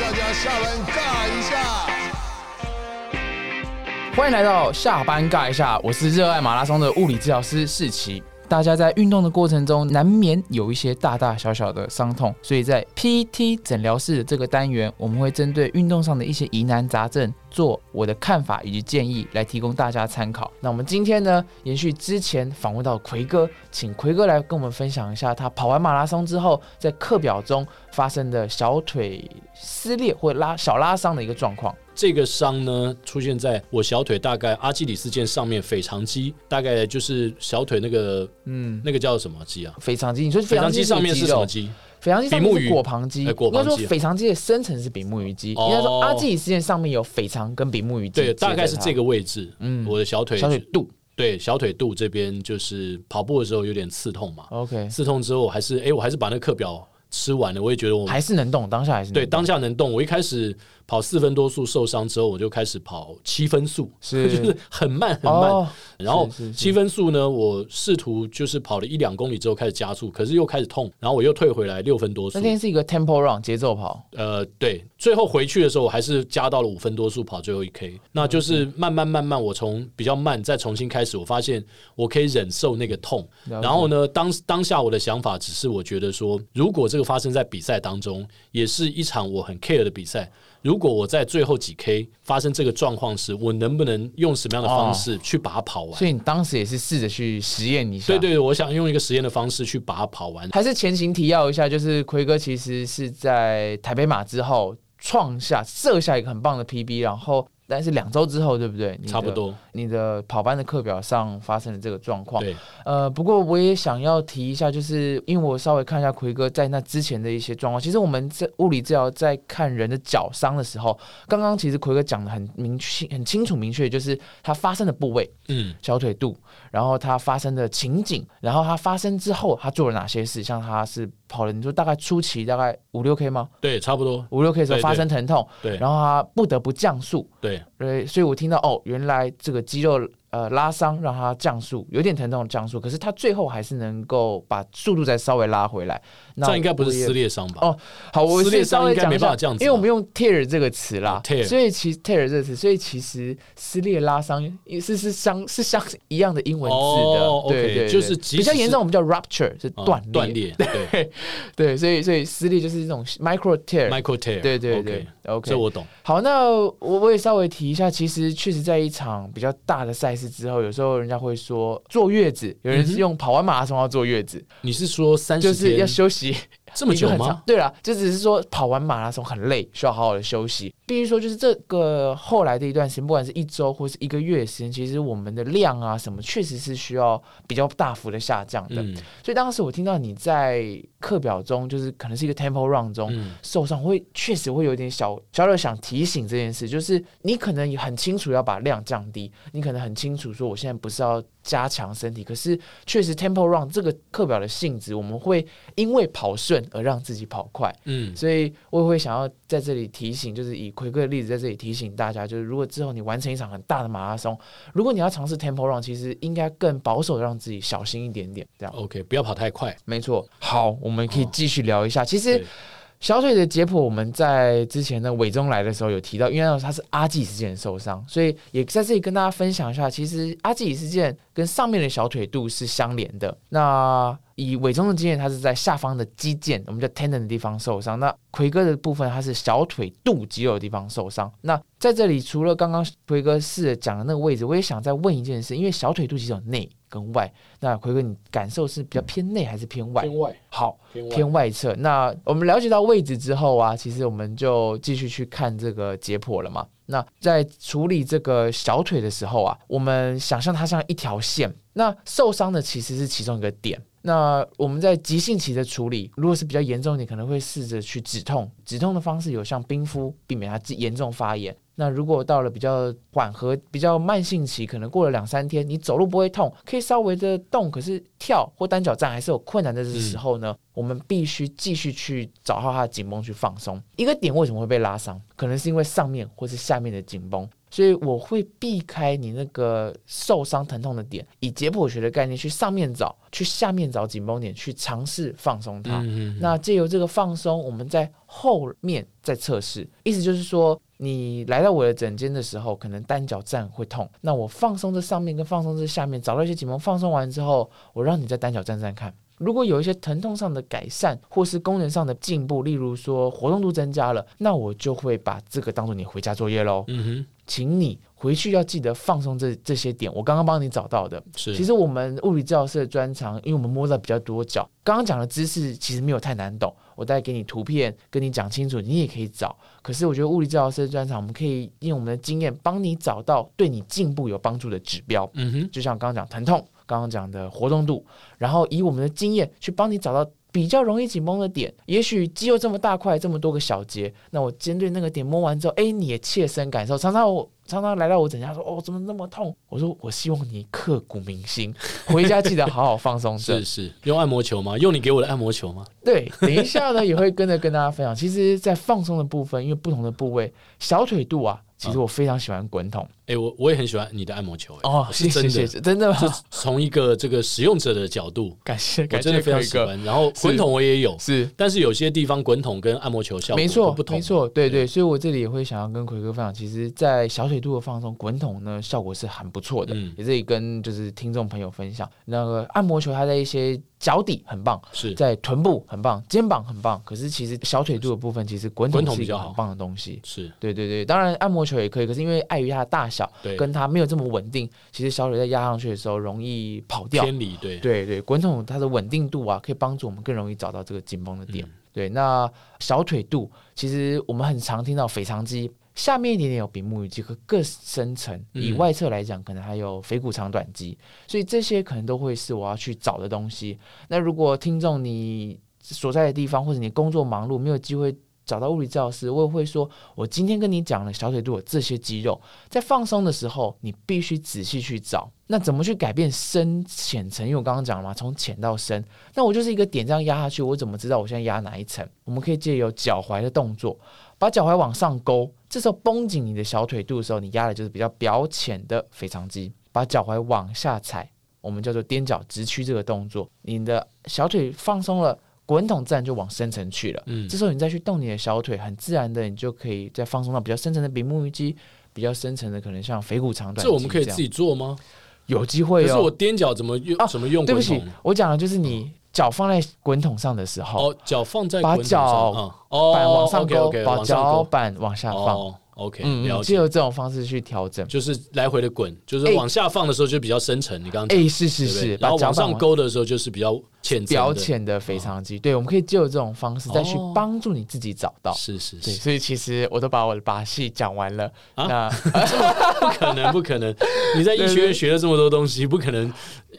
大家下班尬一下。欢迎来到下班尬一下，我是热爱马拉松的物理治疗师世奇。大家在运动的过程中，难免有一些大大小小的伤痛，所以在 PT 诊疗室的这个单元，我们会针对运动上的一些疑难杂症，做我的看法以及建议，来提供大家参考。那我们今天呢，延续之前访问到奎哥，请奎哥来跟我们分享一下他跑完马拉松之后，在课表中发生的小腿撕裂或拉小拉伤的一个状况。这个伤呢，出现在我小腿大概阿基里斯腱上面腓肠肌，大概就是小腿那个嗯，那个叫什么肌啊？腓肠肌，你说腓肠肌上面是什么肌？腓肠肌上面是比目鱼果旁肌，应该说腓肠肌的深层是比目鱼肌，哦应该说阿基里斯腱上面有腓肠跟比目鱼肌，对，大概是这个个位置。嗯嗯，我的小腿小腿肚。对小腿肚这边就是跑步的时候有点刺痛嘛，OK，刺痛之后我还是哎、我还是把那个课表吃完了，我也觉得我还是能动，当下还是能对当下能动。我一开始跑四分多速受伤之后，我就开始跑七分速，是 就是很慢很慢。哦，然后七分速呢，我试图就是跑了一两公里之后开始加速，可是又开始痛，然后我又退回来六分多速那。天是一个 tempo run 节奏跑，呃，对，最后回去的时候，我还是加到了五分多速跑最后一 K。那就是慢慢慢慢，我从比较慢再重新开始，我发现我可以忍受那个痛。然后呢，当当下我的想法只是我觉得说，如果这个发生在比赛当中，也是一场我很 care 的比赛。如果我在最后几 K 发生这个状况时，我能不能用什么样的方式去把它跑完？所以你当时也是试着去实验一下，对对，对我想用一个实验的方式去把它跑完。还是前情提要一下，就是奎哥其实是在台北马之后创下设下一个很棒的 PB，然后但是两周之后，对不对？差不多，你的跑班的课表上发生了这个状况。对，呃，不过我也想要提一下，就是因为我稍微看一下奎哥在那之前的一些状况。其实我们在物理治疗在看人的脚伤的时候，刚刚其实奎哥讲的很明确、很清楚、明确，就是它发生的部位，嗯，小腿肚，然后它发生的情景，然后它发生之后他做了哪些事，像他是跑了，你说大概初期大概五六 K 吗？对，差不多，五六 K 的时候发生疼痛，对，然后他不得不降速，对，对，所以我听到哦，原来这个肌肉呃拉伤让他降速，有点疼痛降速，可是他最后还是能够把速度再稍微拉回来。那这应该不是撕裂伤吧？哦好，我撕裂伤应该没办法这样子因为我们用 tear 这个词啦哦，tear。所以其 tear 这个词，所以其实撕裂拉伤也是是相是相一样的英文字的，哦对对，对。就是比较严重，我们叫 rupture 是啊断裂，断裂，对。对，所以所以撕裂就是这种 micro tear，，micro tear，对对对，OK，这我懂。好，那我我也稍微提一下，其实确实在一场比较大的赛事之后，有时候人家会说坐月子，有人是用跑完马拉松要坐月子，你是说三十就是要休息这么久吗？对啦，就只是说跑完马拉松很累，需要好好的休息。必须说，就是这个后来的一段时间，不管是一周或是一个月时间，其实我们的量啊什么，确实是需要比较大幅的下降的。嗯。所以当时我听到你在课表中，就是可能是一个 tempo run 中，嗯，受伤，会确实会有点小小的想提醒这件事，就是你可能也很清楚要把量降低，你可能很清楚说我现在不是要加强身体，可是确实 tempo run 这个课表的性质，我们会因为跑顺而让自己跑快，嗯，所以我也会想要在这里提醒，就是以奎哥的例子在这里提醒大家，就是如果之后你完成一场很大的马拉松，如果你要尝试 tempo run，其实应该更保守，让自己小心一点点，这样。OK，不要跑太快。没错，好，我们可以继续聊一下。其实对小腿的解剖，我们在之前的伟中来的时候有提到，因为他是阿基里斯腱受伤，所以也在这里跟大家分享一下，其实阿基里斯腱跟上面的小腿肚是相连的。那以伟中的经验，他是在下方的肌腱，我们叫 tendon 的地方受伤。那奎哥的部分，他是小腿肚肌肉的地方受伤。那在这里，除了刚刚奎哥试着讲的那个位置，我也想再问一件事，因为小腿肚其实有内跟外，那奎哥你感受是比较偏内还是偏外？偏外，好，偏偏外侧。那我们了解到位置之后啊，其实我们就继续去看这个解剖了嘛。那在处理这个小腿的时候啊，我们想象它像一条线，那受伤的其实是其中一个点。那我们在急性期的处理，如果是比较严重，你可能会试着去止痛，止痛的方式有像冰敷，避免它严重发炎。那如果到了比较缓和、比较慢性期，可能过了两三天，你走路不会痛，可以稍微的动，可是跳或单脚站还是有困难的时候呢，我们必须继续去找到它的紧绷去放松。一个点为什么会被拉伤？可能是因为上面或是下面的紧绷。所以我会避开你那个受伤疼痛的点，以解剖学的概念去上面找，去下面找紧绷点，去尝试放松它。嗯那借由这个放松，我们在后面再测试，意思就是说，你来到我的诊间的时候，可能单脚站会痛，那我放松这上面跟放松这下面，找到一些紧绷，放松完之后，我让你在单脚站站看。如果有一些疼痛上的改善，或是功能上的进步，例如说活动度增加了，那我就会把这个当做你回家作业喽。嗯哼，请你回去要记得放松这这些点，我刚刚帮你找到的。是，其实我们物理治疗师的专长，因为我们摸到比较多脚，刚刚讲的知识其实没有太难懂，我再给你图片跟你讲清楚，你也可以找。可是我觉得物理治疗师的专场，我们可以用我们的经验帮你找到对你进步有帮助的指标。嗯哼，就像刚刚讲疼痛，刚刚讲的活动度，然后以我们的经验去帮你找到比较容易紧绷的点。也许肌肉这么大块，这么多个小节，那我针对那个点摸完之后，哎，你也切身感受。常常我常常来到我诊家说，哦，怎么那么痛？我说我希望你刻骨铭心，回家记得好好放松是。是，用按摩球吗？用你给我的按摩球吗？对，等一下呢 也会跟着跟大家分享。其实，在放松的部分，因为不同的部位，小腿肚啊，其实我非常喜欢滚筒。哎，我我也很喜欢你的按摩球，哎哦，谢是真的，谢谢谢，真的吗？从一个这个使用者的角度，感谢我感谢真的非常，喜欢。然后滚筒我也有，是。但是有些地方滚筒跟按摩球效果没错，不同，没错，对对，所以我这里也会想要跟奎哥分享，其实，在小腿肚的放松，滚筒呢效果是很不错的，嗯也这里跟就是听众朋友分享。那个按摩球，它在一些脚底很棒，是在臀部很棒，肩膀很棒，可是其实小腿肚的部分，其实滚筒是一个很棒的东西。是，对对对，当然按摩球也可以，可是因为碍于它的大小，对，跟它没有这么稳定，其实小腿在压上去的时候容易跑掉。偏离，对，对对，滚筒它的稳定度啊，可以帮助我们更容易找到这个紧绷的点。嗯对，那小腿肚其实我们很常听到腓肠肌，下面一点点有比目鱼肌，和更深层。嗯以外侧来讲，可能还有腓骨长短肌，所以这些可能都会是我要去找的东西。那如果听众你所在的地方或者你工作忙碌，没有机会。找到物理治疗师，我也会说，我今天跟你讲了小腿肚有这些肌肉，在放松的时候，你必须仔细去找。那怎么去改变深浅层？因为我刚刚讲了嘛，从浅到深。那我就是一个点这样压下去，我怎么知道我现在压哪一层？我们可以借由脚踝的动作，把脚踝往上勾，这时候绷紧你的小腿肚的时候，你压的就是比较表浅的腓肠肌。把脚踝往下踩，我们叫做踮脚直屈这个动作，你的小腿放松了。滚筒自然就往深层去了，嗯这时候你再去动你的小腿，很自然的你就可以再放松到比较深层的比目鱼肌，比较深层的可能像腓骨长短肌这我们可以自己做吗？有机会哦。可是我踮脚怎么用啊？怎么用对不起？，我讲的就是你脚放在滚筒上的时候，哦，脚放在把滚筒上脚嗯哦，板往上勾把脚板往下放，哦，OK，嗯，了解。借由这种方式去调整。就是来回的滚，就是哎往下放的时候就比较深层，你刚刚哎，是是是，然后往上勾的时候就是比较浅层的表，浅的肥肠肌，对，我们可以借由这种方式再去哦帮助你自己找到。对，是是是，所以其实我都把我的把戏讲完了。啊那 不可能不可能，你在医学院学了这么多东西，不可能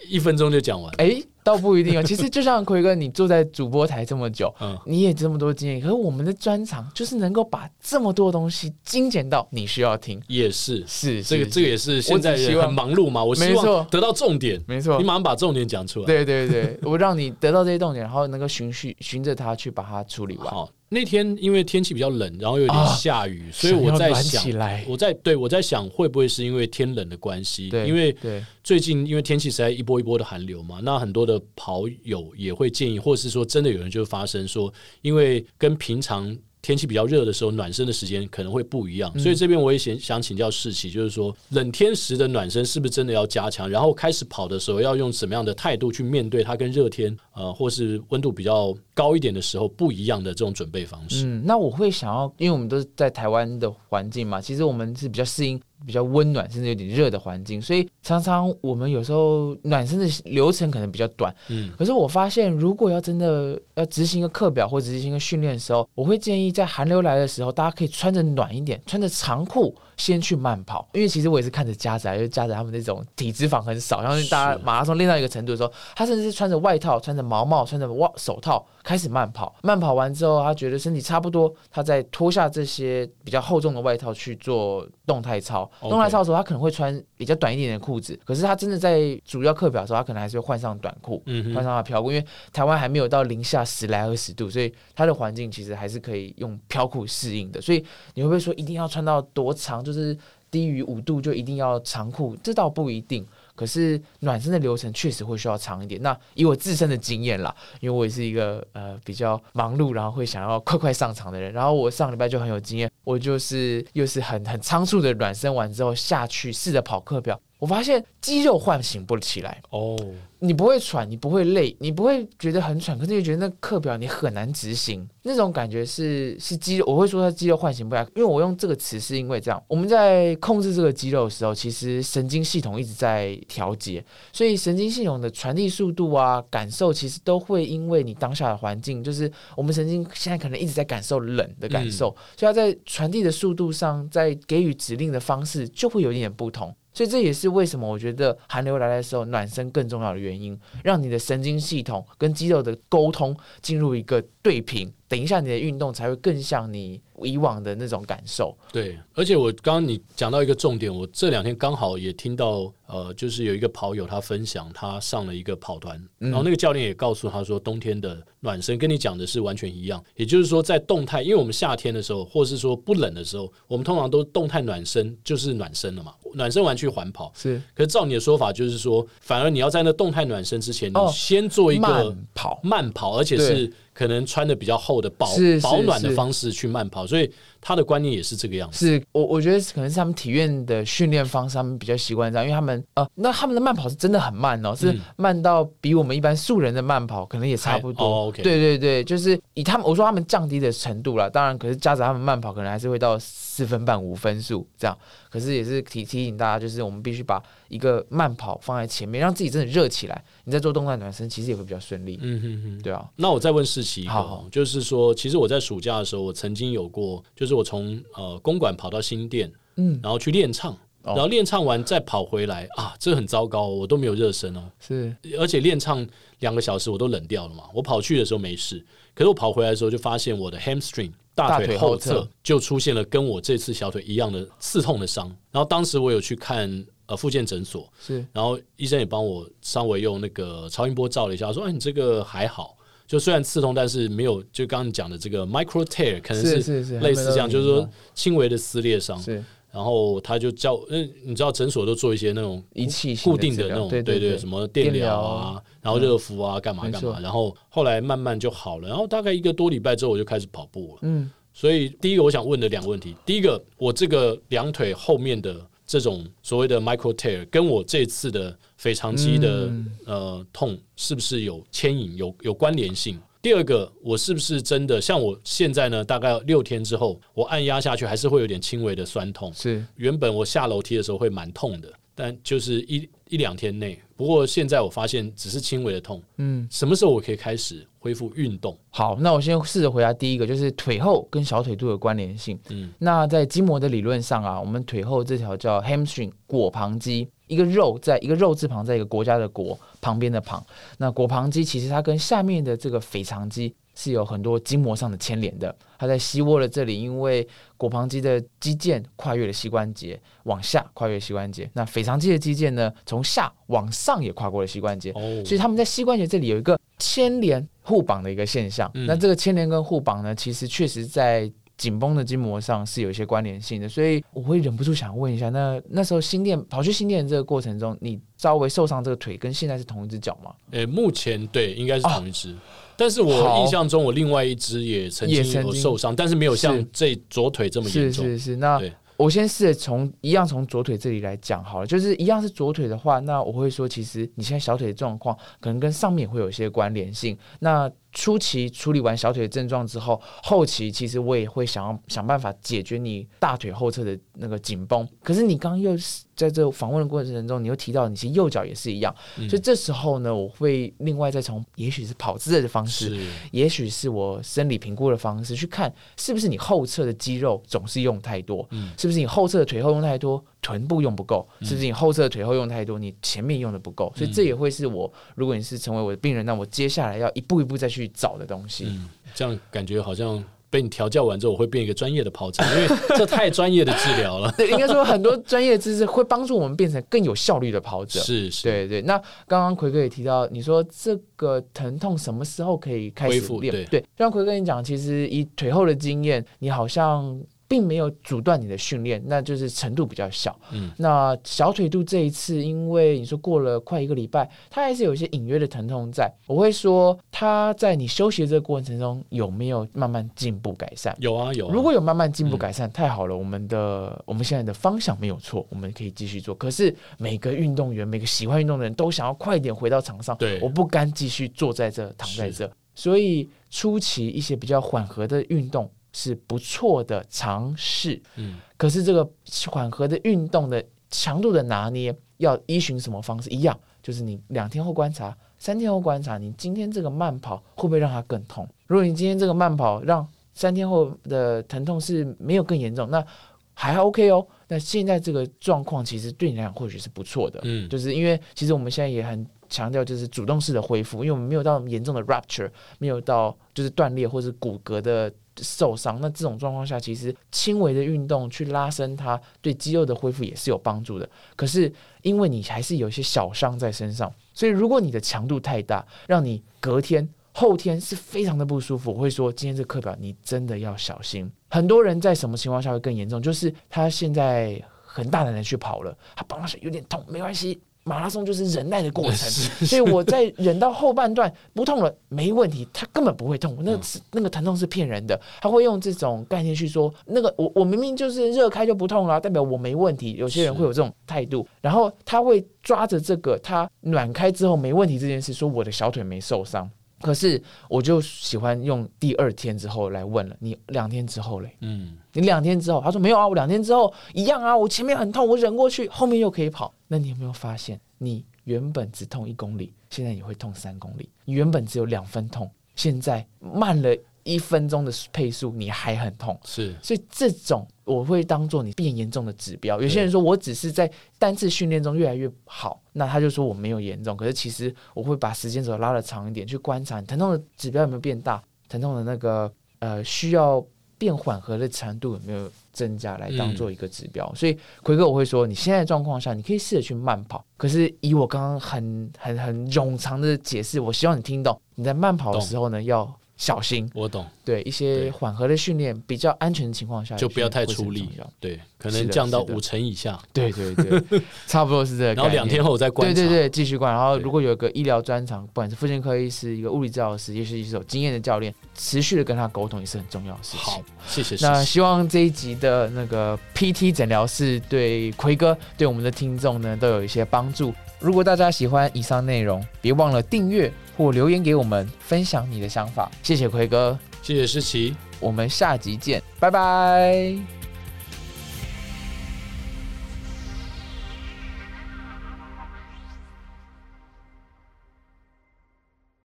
一分钟就讲完。哎，倒不一定哦。其实就像奎哥，你坐在主播台这么久，嗯，你也这么多经验，可是我们的专长就是能够把这么多东西精简到你需要听。也是。是这个这个也是现在很忙碌嘛，我希望得到重点，没错你，马上把重点讲出来。对对对，我让你得到这些重点，然后能够循序循着它去把它处理完。好，那天因为天气比较冷，然后有点啊下雨，所以我在想我在对我在想会不会是因为天冷的关系？因为最近因为天气实在一波一波的寒流嘛，那很多的跑友也会建议，或是说真的有人就发生说，因为跟平常。天气比较热的时候，暖身的时间可能会不一样，所以这边我也想想请教世奇，就是说冷天时的暖身是不是真的要加强？然后开始跑的时候要用什么样的态度去面对它跟热天呃或是温度比较高一点的时候不一样的这种准备方式？嗯，那我会想要，因为我们都是在台湾的环境嘛，其实我们是比较适应比较温暖甚至有点热的环境，所以常常我们有时候暖身的流程可能比较短。嗯，可是我发现，如果要真的要执行一个课表或执行一个训练的时候，我会建议在寒流来的时候，大家可以穿着暖一点，穿着长裤先去慢跑。因为其实我也是看着家仔，因为家仔他们那种体脂肪很少，然后大家马拉松练到一个程度的时候，他甚至是穿着外套、穿着毛毛、穿着袜手套开始慢跑。慢跑完之后，他觉得身体差不多，他再脱下这些比较厚重的外套去做动态操。动态操的时候，他可能会穿比较短一点的裤子，可是他真的在主要课表的时候，他可能还是会换上短裤。换上他飘裤，因为台湾还没有到零下十来二十度，所以他的环境其实还是可以用飘裤适应的。所以你会不会说一定要穿到多长？就是低于五度就一定要长裤，这倒不一定。可是暖身的流程确实会需要长一点。那以我自身的经验啦，因为我也是一个呃比较忙碌，然后会想要快快上场的人。然后我上礼拜就很有经验，我就是又是很很仓促的暖身完之后下去试着跑课表，我发现肌肉唤醒不起来。哦，你不会喘，你不会累，你不会觉得很喘，可是你觉得那课表你很难执行，那种感觉是是肌肉，我会说它肌肉唤醒不来，因为我用这个词是因为这样，我们在控制这个肌肉的时候，其实神经系统一直在调节，所以神经系统的传递速度啊、感受，其实都会因为你当下的环境，就是我们神经现在可能一直在感受冷的感受，所以它在传递的速度上，在给予指令的方式就会有一点不同。所以这也是为什么我觉得寒流来的时候暖身更重要的原因，让你的神经系统跟肌肉的沟通进入一个对平，等一下你的运动才会更像你以往的那种感受。对，而且我刚刚你讲到一个重点，我这两天刚好也听到，呃，就是有一个跑友他分享，他上了一个跑团，然后那个教练也告诉他说，冬天的暖身跟你讲的是完全一样，也就是说在动态，因为我们夏天的时候，或是说不冷的时候，我们通常都动态暖身，就是暖身了嘛，暖身完去环跑。是可是照你的说法，就是说，反而你要在那动态暖身之前，你哦先做一个慢跑慢跑，而且是可能穿的比较厚的保保暖的方式去慢跑，所以他的观念也是这个样子。是我我觉得可能是他们体院的训练方式，他们比较习惯这样，因为他们呃，那他们的慢跑是真的很慢哦，是嗯慢到比我们一般素人的慢跑可能也差不多。对对对，就是以他们我说他们降低的程度啦，当然可是加上他们慢跑可能还是会到四分半五分数这样，可是也是提提醒大家，就是我们必须把一个慢跑放在前面，让自己真的热起来，你在做动态暖身其实也会比较顺利。嗯哼哼。对啊，那我再问世奇一个好哦，就是说，其实我在暑假的时候，我曾经有过，就是我从呃公馆跑到新店，嗯，然后去练唱，哦。然后练唱完再跑回来啊，这很糟糕哦，我都没有热身哦，是。而且练唱两个小时我都冷掉了嘛。我跑去的时候没事，可是我跑回来的时候就发现我的 hamstring 大大腿后侧侧。就出现了跟我这次小腿一样的刺痛的伤。然后当时我有去看呃复健诊所，是。然后医生也帮我稍微用那个超音波照了一下，说：“哎，你这个还好，就虽然刺痛，但是没有就刚刚你讲的这个 micro tear，可能是类似这样，就是说轻微的撕裂伤。是然后他就叫，嗯，你知道诊所都做一些那种仪器固定的那种，对对对什么电疗啊，然后热敷啊，干嘛干嘛。错然后后来慢慢就好了，然后大概一个多礼拜之后，我就开始跑步了。嗯所以第一个我想问的两个问题，第一个，我这个两腿后面的这种所谓的 micro tear，跟我这次的腓肠肌的、嗯呃痛是不是有牵引、有有关联性？第二个，我是不是真的像我现在呢？大概六天之后，我按压下去还是会有点轻微的酸痛。是原本我下楼梯的时候会蛮痛的，但就是一一两天内。不过现在我发现只是轻微的痛。嗯。什么时候我可以开始恢复运动？好，那我先试着回答第一个，就是腿后跟小腿肚的关联性。嗯那在筋膜的理论上啊，我们腿后这条叫 hamstring 果旁肌，一个肉在一个肉字旁，在一个国家的国旁边的旁。那果旁肌其实它跟下面的这个腓肠肌是有很多筋膜上的牵连的。它在膝窝的这里，因为果旁肌的肌腱跨越了膝关节，往下跨越膝关节。那腓肠肌的肌腱呢，从下往上也跨过了膝关节。哦，所以他们在膝关节这里有一个牵连互绑的一个现象。嗯那这个牵连跟互绑呢，其实确实在紧绷的筋膜上是有一些关联性的。所以我会忍不住想问一下，那那时候新店跑去新店这个过程中，你稍微受伤这个腿跟现在是同一只脚吗？诶、目前对应该是同一只，但是我印象中我另外一只也曾经受伤，但是没有像这左腿这么严重。是是是，那我先试着从一样从左腿这里来讲好了，就是一样是左腿的话，那我会说，其实你现在小腿的状况可能跟上面会有一些关联性。那初期处理完小腿的症状之后，后期其实我也会想要想办法解决你大腿后侧的那个紧绷。可是你刚刚又是在这访问的过程中，你又提到你其实右脚也是一样，嗯所以这时候呢，我会另外再从也许是跑姿的方式，也许是我生理评估的方式去看，是不是你后侧的肌肉总是用太多，嗯是不是你后侧的腿后用太多，臀部用不够，是不是你后侧腿后用太多，你前面用的不够，所以这也会是我，如果你是成为我的病人，那我接下来要一步一步再去找的东西。嗯，这样感觉好像被你调教完之后，我会变一个专业的跑者，因为这太专业的治疗了。对，应该说很多专业知识会帮助我们变成更有效率的跑者。是是，对对，那刚刚奎哥也提到，你说这个疼痛什么时候可以开始练？恢复对对，就像奎哥你讲，其实以腿后的经验，你好像。并没有阻断你的训练，那就是程度比较小。嗯，那小腿肚这一次，因为你说过了快一个礼拜，它还是有一些隐约的疼痛在。我会说，它在你休息的这个过程中有没有慢慢进步改善？有啊有啊。如果有慢慢进步改善，太好了，我们的我们现在的方向没有错，我们可以继续做。可是每个运动员，每个喜欢运动的人都想要快点回到场上，对我不甘继续坐在这躺在这，所以初期一些比较缓和的运动是不错的尝试。嗯，可是这个缓和的运动的强度的拿捏，要依循什么方式？一样，就是你两天后观察，三天后观察，你今天这个慢跑会不会让它更痛？如果你今天这个慢跑让三天后的疼痛是没有更严重，那还 OK 哦。那现在这个状况其实对你来讲或许是不错的，嗯就是因为其实我们现在也很强调就是主动式的恢复，因为我们没有到严重的 rupture，没有到就是断裂或是骨骼的受伤。那这种状况下，其实轻微的运动去拉伸它，对肌肉的恢复也是有帮助的。可是因为你还是有一些小伤在身上，所以如果你的强度太大，让你隔天。后天是非常的不舒服，我会说今天这课表你真的要小心。很多人在什么情况下会更严重？就是他现在很大胆的去跑了，他跑上有点痛，没关系，马拉松就是忍耐的过程，所以我在忍到后半段不痛了，没问题，他根本不会痛，那是那个疼痛是骗人的，他会用这种概念去说，那个我我明明就是热开就不痛了，代表我没问题。有些人会有这种态度，然后他会抓着这个他暖开之后没问题这件事，说我的小腿没受伤。可是我就喜欢用第二天之后来问了，你两天之后嘞？嗯，你两天之后，他说没有啊，我两天之后一样啊，我前面很痛，我忍过去，后面又可以跑。那你有没有发现，你原本只痛一公里，现在你会痛三公里？你原本只有两分痛，现在慢了一分钟的配速，你还很痛。是所以这种我会当做你变严重的指标。有些人说我只是在单次训练中越来越好，那他就说我没有严重。可是其实我会把时间轴拉的长一点，去观察你疼痛的指标有没有变大，疼痛的那个呃需要变缓和的程度有没有增加，来当做一个指标。所以奎哥我会说，你现在状况下，你可以试着去慢跑。可是以我刚刚很很很冗长的解释，我希望你听懂，你在慢跑的时候呢要。小心，我懂，对一些缓和的训练，比较安全的情况下，就不要太出力对，可能降到五成以下，对对对，差不多是这个。然后两天后再观察。对对对，继续观。然后如果有一个医疗专长，不管是妇产科医师、一个物理治疗师，也是一有经验的教练，持续的跟他沟通也是很重要的事情好。，谢谢。谢谢那希望这一集的那个 PT 诊疗室对奎哥、对我们的听众呢都有一些帮助。如果大家喜欢以上内容，别忘了订阅或留言给我们，分享你的想法。谢谢奎哥，谢谢诗琪。我们下集见，拜拜。